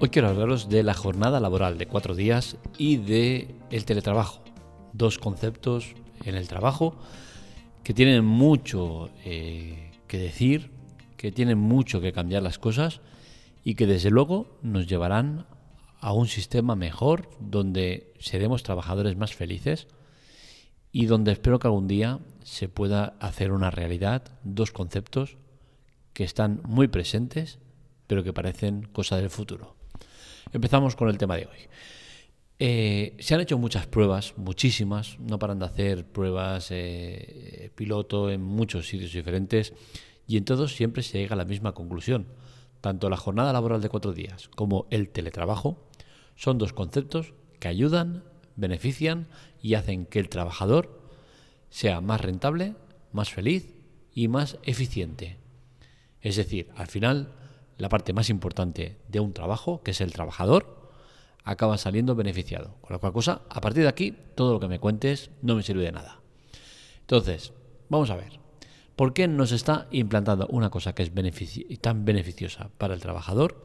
Hoy quiero hablaros de la jornada laboral de cuatro días y de el teletrabajo. Dos conceptos en el trabajo que tienen mucho eh, que decir, que tienen mucho que cambiar las cosas y que desde luego nos llevarán a un sistema mejor donde seremos trabajadores más felices y donde espero que algún día se pueda hacer una realidad dos conceptos que están muy presentes pero que parecen cosa del futuro. Empezamos con el tema de hoy. Eh, se han hecho muchas pruebas, muchísimas, no paran de hacer pruebas eh, piloto en muchos sitios diferentes y en todos siempre se llega a la misma conclusión. Tanto la jornada laboral de cuatro días como el teletrabajo son dos conceptos que ayudan, benefician y hacen que el trabajador sea más rentable, más feliz y más eficiente. Es decir, al final la parte más importante de un trabajo, que es el trabajador, acaba saliendo beneficiado. Con la cual cosa, a partir de aquí, todo lo que me cuentes no me sirve de nada. Entonces, vamos a ver. ¿Por qué nos está implantando una cosa que es tan beneficiosa para el trabajador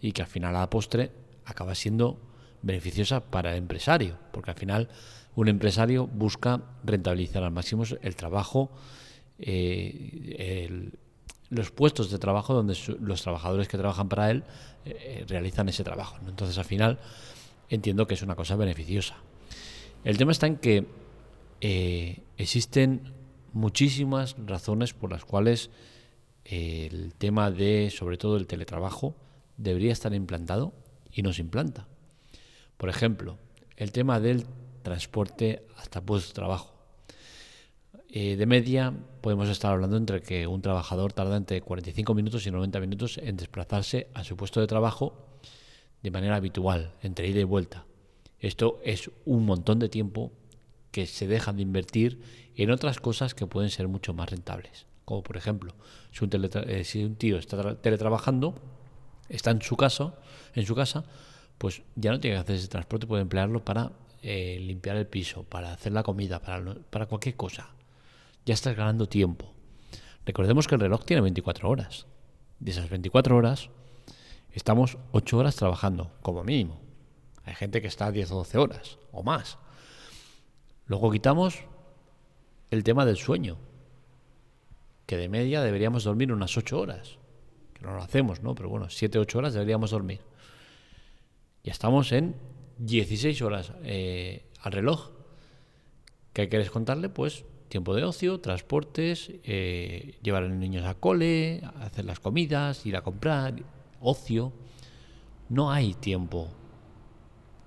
y que al final a la postre acaba siendo beneficiosa para el empresario? Porque al final un empresario busca rentabilizar al máximo el trabajo, eh, los puestos de trabajo donde los trabajadores que trabajan para él eh, eh, realizan ese trabajo. Entonces, al final, entiendo que es una cosa beneficiosa. El tema está en que eh, existen muchísimas razones por las cuales el tema de, sobre todo, el teletrabajo debería estar implantado y no se implanta. Por ejemplo, el tema del transporte hasta puesto de trabajo. Eh, de media podemos estar hablando entre que un trabajador tarda entre 45 minutos y 90 minutos en desplazarse a su puesto de trabajo de manera habitual, entre ida y vuelta. Esto es un montón de tiempo que se deja de invertir en otras cosas que pueden ser mucho más rentables. Como por ejemplo, si un, eh, si un tío está teletrabajando, está en su casa, en su casa, pues ya no tiene que hacer ese transporte, puede emplearlo para eh, limpiar el piso, para hacer la comida, para cualquier cosa ya estás ganando tiempo. Recordemos que el reloj tiene 24 horas. De esas 24 horas, estamos 8 horas trabajando, como mínimo. Hay gente que está a 10 o 12 horas o más. Luego quitamos el tema del sueño, que de media deberíamos dormir unas 8 horas. Que no lo hacemos, ¿no? Pero bueno, 7 8 horas deberíamos dormir. Ya estamos en 16 horas eh, al reloj. ¿Qué quieres contarle? Pues tiempo de ocio, transportes, eh, llevar a los niños a cole, hacer las comidas, ir a comprar, ocio. No hay tiempo.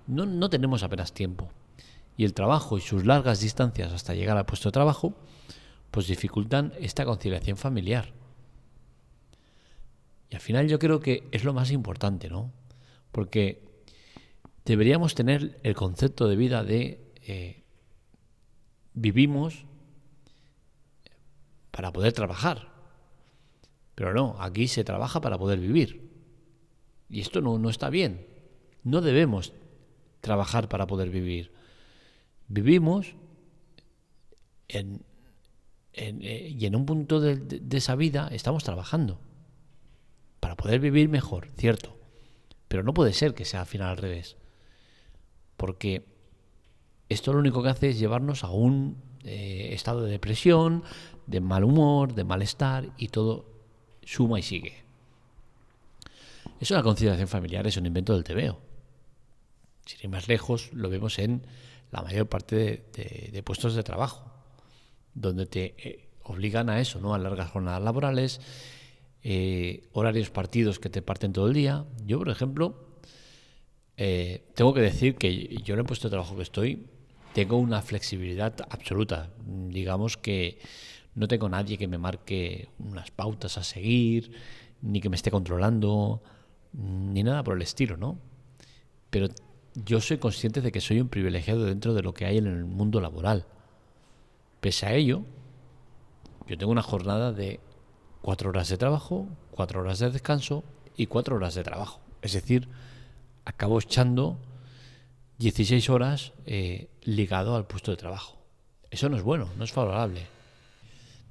No, no tenemos apenas tiempo. Y el trabajo y sus largas distancias hasta llegar al puesto de trabajo, pues dificultan esta conciliación familiar. Y al final yo creo que es lo más importante, ¿no? Porque deberíamos tener el concepto de vida de eh, vivimos para poder trabajar. Pero no, aquí se trabaja para poder vivir. Y esto no, está bien. No debemos trabajar para poder vivir. Vivimos en, eh, y en un punto de, esa vida estamos trabajando para poder vivir mejor, cierto. Pero no puede ser que sea al final al revés. Porque esto lo único que hace es llevarnos a un eh, estado de depresión, de mal humor, de malestar y todo suma y sigue. Eso de la conciliación familiar es un invento del TVO. Si ir más lejos, lo vemos en la mayor parte de, puestos de trabajo, donde te eh, obligan a eso, ¿no? A largas jornadas laborales, eh, horarios partidos que te parten todo el día. Yo, por ejemplo, eh, tengo que decir que yo en el puesto de trabajo que estoy tengo una flexibilidad absoluta. Digamos que no tengo nadie que me marque unas pautas a seguir, ni que me esté controlando, ni nada por el estilo, ¿no? Pero yo soy consciente de que soy un privilegiado dentro de lo que hay en el mundo laboral. Pese a ello, yo tengo una jornada de cuatro horas de trabajo, cuatro horas de descanso y cuatro horas de trabajo. Es decir, acabo echando 16 horas eh, ligado al puesto de trabajo. Eso no es bueno, no es favorable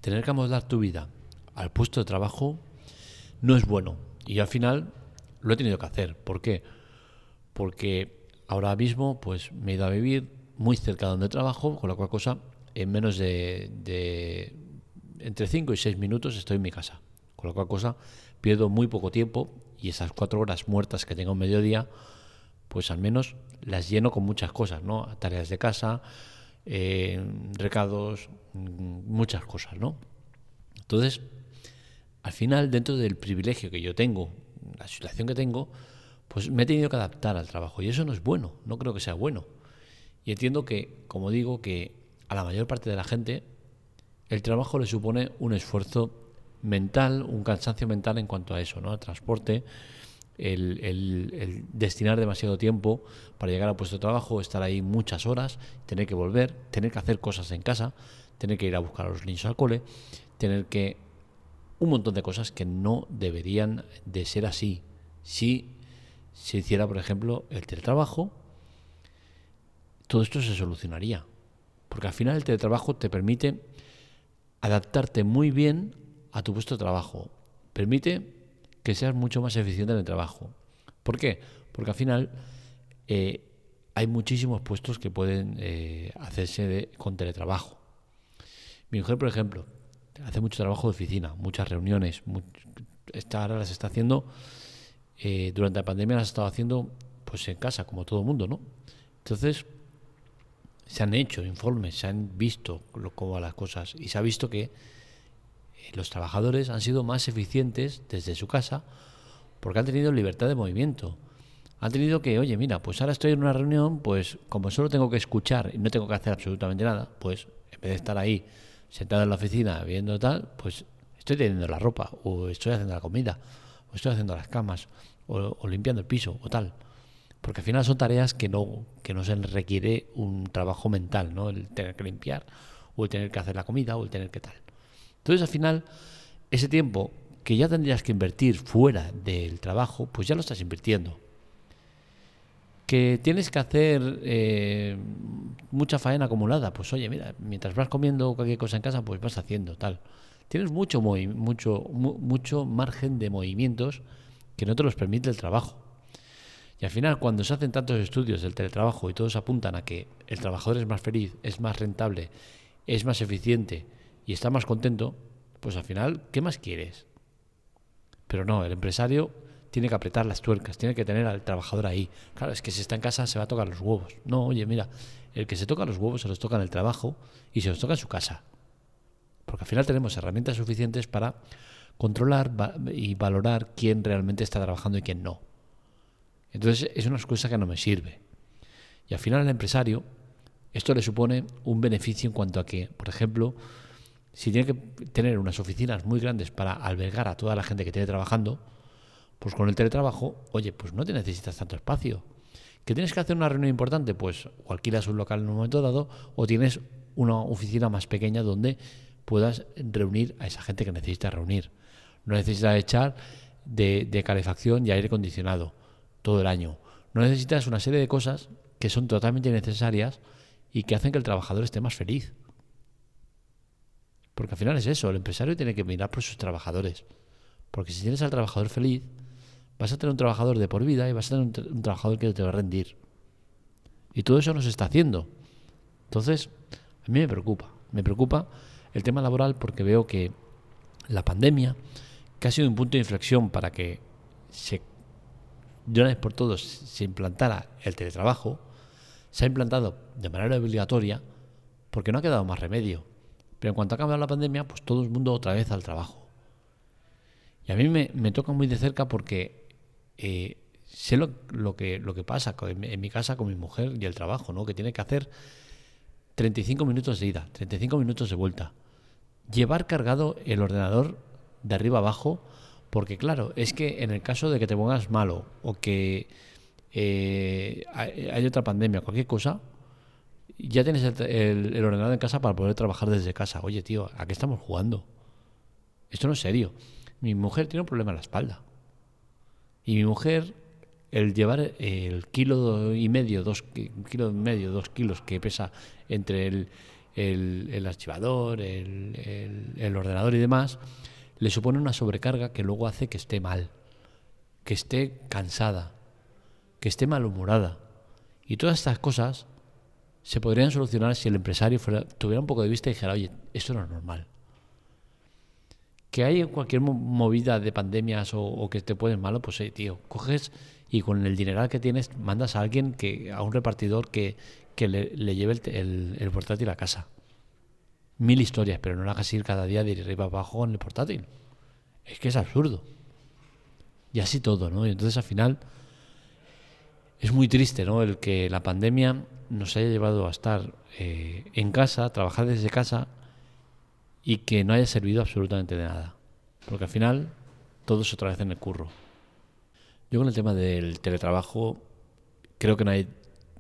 tener que amoldar tu vida al puesto de trabajo no es bueno. Y al final lo he tenido que hacer. ¿Por qué? Porque ahora mismo pues me he ido a vivir muy cerca de donde trabajo, con la cual cosa en menos de, de entre 5 y 6 minutos estoy en mi casa. Con la cual cosa pierdo muy poco tiempo y esas cuatro horas muertas que tengo en mediodía, pues al menos las lleno con muchas cosas, ¿no? Tareas de casa, eh, recados, mm, muchas cosas, ¿no? Entonces, al final, dentro del privilegio que yo tengo, la situación que tengo, pues me he tenido que adaptar al trabajo y eso no es bueno, no creo que sea bueno. Y entiendo que, como digo, que a la mayor parte de la gente el trabajo le supone un esfuerzo mental, un cansancio mental en cuanto a eso, ¿no? El transporte, el, destinar demasiado tiempo para llegar a puesto de trabajo, estar ahí muchas horas, tener que volver, tener que hacer cosas en casa, tener que ir a buscar a los niños al cole, tener que un montón de cosas que no deberían de ser así. Si se hiciera, por ejemplo, el teletrabajo, todo esto se solucionaría. Porque al final el teletrabajo te permite adaptarte muy bien a tu puesto de trabajo. Permite que seas mucho más eficiente en el trabajo. ¿Por qué? Porque al final eh, hay muchísimos puestos que pueden eh, hacerse con teletrabajo. Mi mujer, por ejemplo, hace mucho trabajo de oficina, muchas reuniones. ahora las está haciendo, eh, durante la pandemia las ha estado haciendo pues en casa, como todo el mundo, ¿no? Entonces, se han hecho informes, se han visto cómo van las cosas y se ha visto que los trabajadores han sido más eficientes desde su casa porque han tenido libertad de movimiento. Han tenido que, oye, mira, pues ahora estoy en una reunión, pues como solo tengo que escuchar y no tengo que hacer absolutamente nada, pues en vez de estar ahí sentado en la oficina viendo tal, pues estoy teniendo la ropa, o estoy haciendo la comida, o estoy haciendo las camas, o, limpiando el piso, o tal. Porque al final son tareas que no, que no se requiere un trabajo mental, ¿no? El tener que limpiar, o el tener que hacer la comida, o el tener que tal. Entonces, al final, ese tiempo que ya tendrías que invertir fuera del trabajo, pues ya lo estás invirtiendo. Que tienes que hacer eh, mucha faena acumulada, pues oye, mira, mientras vas comiendo cualquier cosa en casa, pues vas haciendo tal. Tienes mucho, mucho, mucho margen de movimientos que no te los permite el trabajo. Y al final, cuando se hacen tantos estudios del teletrabajo y todos apuntan a que el trabajador es más feliz, es más rentable, es más eficiente, y está más contento, pues al final, ¿qué más quieres? Pero no, el empresario tiene que apretar las tuercas, tiene que tener al trabajador ahí. Claro, es que si está en casa se va a tocar los huevos. No, oye, mira, el que se toca los huevos se los toca en el trabajo y se los toca en su casa. Porque al final tenemos herramientas suficientes para controlar y valorar quién realmente está trabajando y quién no. Entonces es una excusa que no me sirve. Y al final al empresario esto le supone un beneficio en cuanto a que, por ejemplo, si tiene que tener unas oficinas muy grandes para albergar a toda la gente que tiene trabajando, pues con el teletrabajo, oye, pues no te necesitas tanto espacio. ¿Que tienes que hacer una reunión importante? Pues o alquilas un local en un momento dado o tienes una oficina más pequeña donde puedas reunir a esa gente que necesita reunir. No necesitas echar de, de calefacción y aire acondicionado todo el año. No necesitas una serie de cosas que son totalmente necesarias y que hacen que el trabajador esté más feliz. Porque al final es eso, el empresario tiene que mirar por sus trabajadores. Porque si tienes al trabajador feliz, vas a tener un trabajador de por vida y vas a tener un, trabajador que te va a rendir. Y todo eso no se está haciendo. Entonces, a mí me preocupa. Me preocupa el tema laboral porque veo que la pandemia, que ha sido un punto de inflexión para que de una vez por todos se implantara el teletrabajo, se ha implantado de manera obligatoria porque no ha quedado más remedio. Pero en cuanto ha cambiado la pandemia, pues todo el mundo otra vez al trabajo. Y a mí me, toca muy de cerca porque eh, sé lo, que, lo que pasa en, mi casa con mi mujer y el trabajo, ¿no? Que tiene que hacer 35 minutos de ida, 35 minutos de vuelta. Llevar cargado el ordenador de arriba abajo, porque claro, es que en el caso de que te pongas malo o que eh, hay otra pandemia, cualquier cosa, ya tienes el, ordenador en casa para poder trabajar desde casa. Oye, tío, ¿a qué estamos jugando? Esto no es serio. Mi mujer tiene un problema en la espalda. Y mi mujer, el llevar el kilo y medio, dos kilo y medio, dos kilos que pesa entre el, el, archivador, el, el ordenador y demás, le supone una sobrecarga que luego hace que esté mal. que esté cansada, que esté malhumorada. Y todas estas cosas se podrían solucionar si el empresario tuviera un poco de vista y dijera, oye, esto no es normal. Que hay cualquier movida de pandemias o, que te pones malo, pues eh, tío, coges y con el dineral que tienes mandas a alguien, que a un repartidor que, le, lleve el, portátil a casa. Mil historias, pero no lo hagas ir cada día de arriba abajo con el portátil. Es que es absurdo. Y así todo, ¿no? Y entonces al final es muy triste, ¿no? El que la pandemia nos haya llevado a estar eh, en casa, trabajar desde casa y que no haya servido absolutamente de nada. Porque al final todo es otra vez en el curro. Yo con el tema del teletrabajo creo que no hay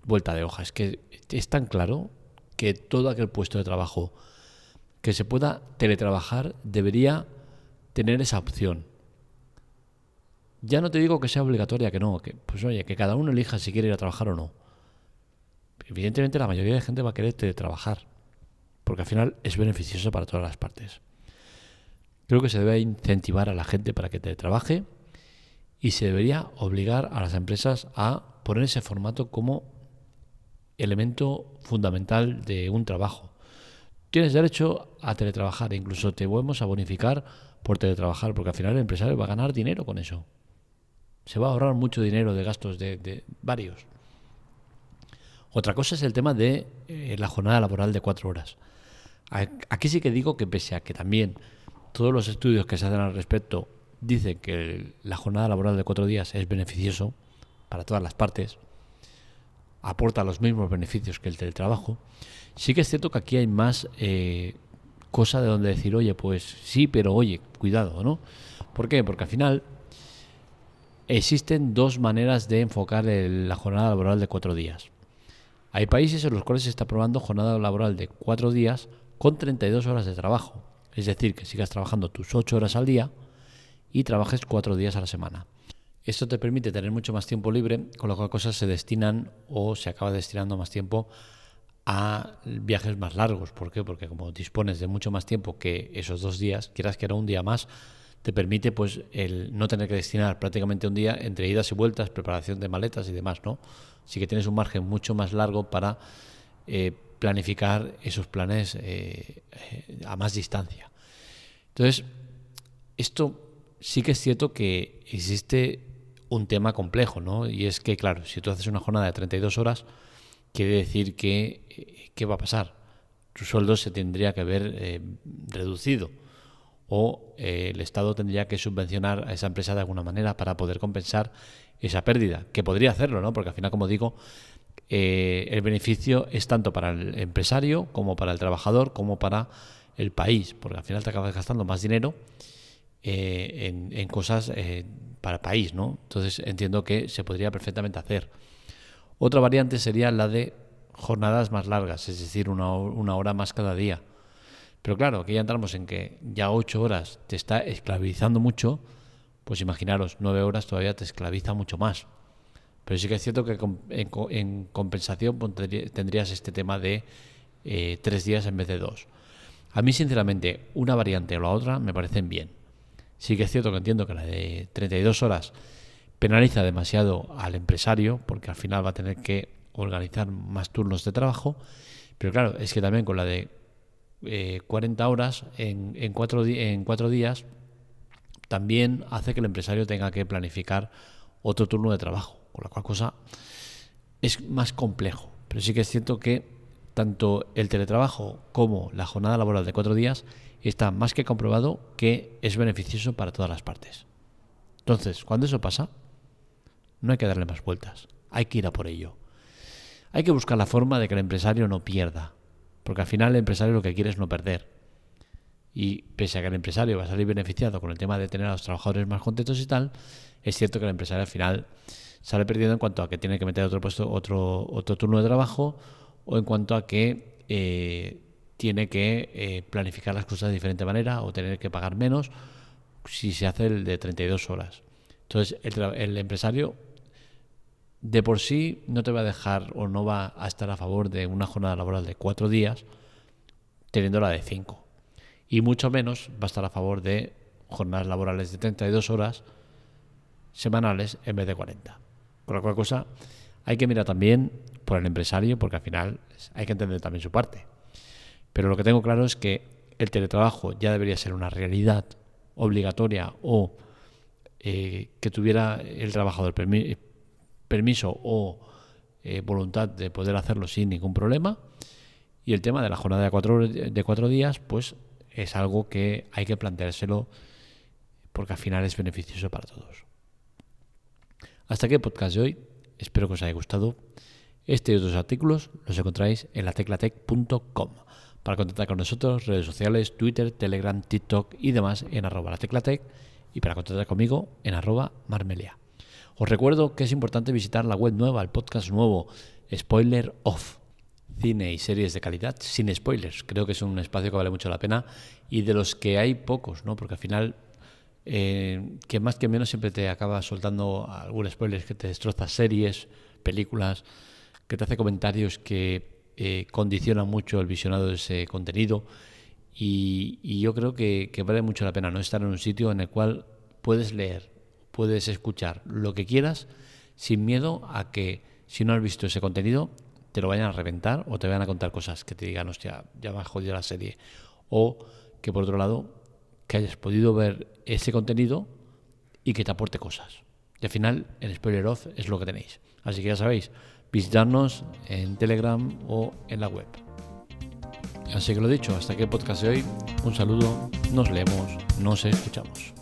vuelta de hoja. Es que es tan claro que todo aquel puesto de trabajo que se pueda teletrabajar debería tener esa opción. Ya no te digo que sea obligatoria, que no, que pues oye, que cada uno elija si quiere ir a trabajar o no. Evidentemente la mayoría de gente va a querer teletrabajar, porque al final es beneficioso para todas las partes. Creo que se debe incentivar a la gente para que teletrabaje y se debería obligar a las empresas a poner ese formato como elemento fundamental de un trabajo. Tienes derecho a teletrabajar incluso te volvemos a bonificar por teletrabajar, porque al final el empresario va a ganar dinero con eso. Se va a ahorrar mucho dinero de gastos de, varios. Otra cosa es el tema de eh, la jornada laboral de cuatro horas. Aquí sí que digo que pese a que también todos los estudios que se hacen al respecto dice que la jornada laboral de cuatro días es beneficioso para todas las partes, aporta los mismos beneficios que el teletrabajo, sí que es cierto que aquí hay más eh, cosa de donde decir, oye, pues sí, pero oye, cuidado, ¿no? ¿Por qué? Porque al final existen dos maneras de enfocar la jornada laboral de cuatro días. Hay países en los cuales se está probando jornada laboral de cuatro días con 32 horas de trabajo. Es decir, que sigas trabajando tus ocho horas al día, y trabajes cuatro días a la semana. Esto te permite tener mucho más tiempo libre, con lo cual cosas se destinan o se acaba destinando más tiempo a viajes más largos. ¿Por qué? Porque como dispones de mucho más tiempo que esos dos días, quieras que era un día más, te permite pues el no tener que destinar prácticamente un día entre idas y vueltas, preparación de maletas y demás, ¿no? Sí que tienes un margen mucho más largo para eh, planificar esos planes eh, eh, a más distancia. Entonces, esto sí que es cierto que existe un tema complejo, ¿no? Y es que, claro, si tú haces una jornada de 32 horas, quiere decir que, ¿qué va a pasar? Tu sueldo se tendría que eh, reducido o eh, el Estado tendría que subvencionar a esa empresa de alguna manera para poder compensar esa pérdida, que podría hacerlo, ¿no? Porque al final, como digo, el beneficio es tanto para el empresario como para el trabajador como para el país, porque al final te acabas gastando más dinero eh, en, cosas eh, para el país, ¿no? Entonces entiendo que se podría perfectamente hacer. Otra variante sería la de jornadas más largas, es decir, una, hora más cada día. Pero claro, aquí ya entramos en que ya ocho horas te está esclavizando mucho, pues imaginaros, nueve horas todavía te esclaviza mucho más. Pero sí que es cierto que en, compensación pues, tendrías este tema de eh, tres días en vez de dos. A mí, sinceramente, una variante o la otra me parecen bien. Sí que es cierto que entiendo que la de 32 horas penaliza demasiado al empresario porque al final va a tener que organizar más turnos de trabajo, pero claro, es que también con la de 40 eh, horas en, en, cuatro en cuatro días también hace que el empresario tenga que planificar otro turno de trabajo, con la cual cosa es más complejo. Pero sí que es cierto que tanto el teletrabajo como la jornada laboral de cuatro días está más que comprobado que es beneficioso para todas las partes. Entonces, cuando eso pasa, no hay que darle más vueltas, hay que ir a por ello. Hay que buscar la forma de que el empresario no pierda, porque al final el empresario lo que quiere es no perder. Y pese a que el empresario va a salir beneficiado con el tema de tener a los trabajadores más contentos y tal, es cierto que el empresario al final sale perdiendo en cuanto a que tiene que meter otro puesto, otro, otro turno de trabajo, o en cuanto a que eh, tiene que eh, planificar las cosas de diferente manera o tener que pagar menos si se hace el de 32 horas. Entonces, el, empresario de por sí no te va a dejar o no va a estar a favor de una jornada laboral de cuatro días teniendo la de cinco. Y mucho menos va a estar a favor de jornadas laborales de 32 horas semanales en vez de 40. Con la cual cosa hay que mirar también por el empresario porque al final hay que entender también su parte. Pero lo que tengo claro es que el teletrabajo ya debería ser una realidad obligatoria o eh, que tuviera el trabajador permiso o eh, voluntad de poder hacerlo sin ningún problema. Y el tema de la jornada de cuatro, de cuatro días, pues es algo que hay que planteárselo porque al final es beneficioso para todos. Hasta aquí el podcast de hoy. Espero que os haya gustado. Este y otros artículos los encontráis en lateclatec.com. Para contactar con nosotros, redes sociales, Twitter, Telegram, TikTok y demás en arroba lateclatec y para contactar conmigo en arroba marmelia. Os recuerdo que es importante visitar la web nueva, el podcast nuevo, Spoiler Off. Cine y series de calidad sin spoilers. Creo que es un espacio que vale mucho la pena y de los que hay pocos, ¿no? Porque al final, eh, que más que menos siempre te acaba soltando algún spoiler que te destroza series, películas, que te hace comentarios que eh, condicionan mucho el visionado de ese contenido. Y, yo creo que, que, vale mucho la pena no estar en un sitio en el cual puedes leer puedes escuchar lo que quieras sin miedo a que si no has visto ese contenido te lo vayan a reventar o te vayan a contar cosas que te digan, hostia, ya me ha jodido la serie. O que por otro lado, que hayas podido ver ese contenido y que te aporte cosas. Y al final, el spoiler off es lo que tenéis. Así que ya sabéis, visitarnos en Telegram o en la web. Así que lo dicho, hasta aquí el podcast de hoy. Un saludo, nos leemos, nos escuchamos.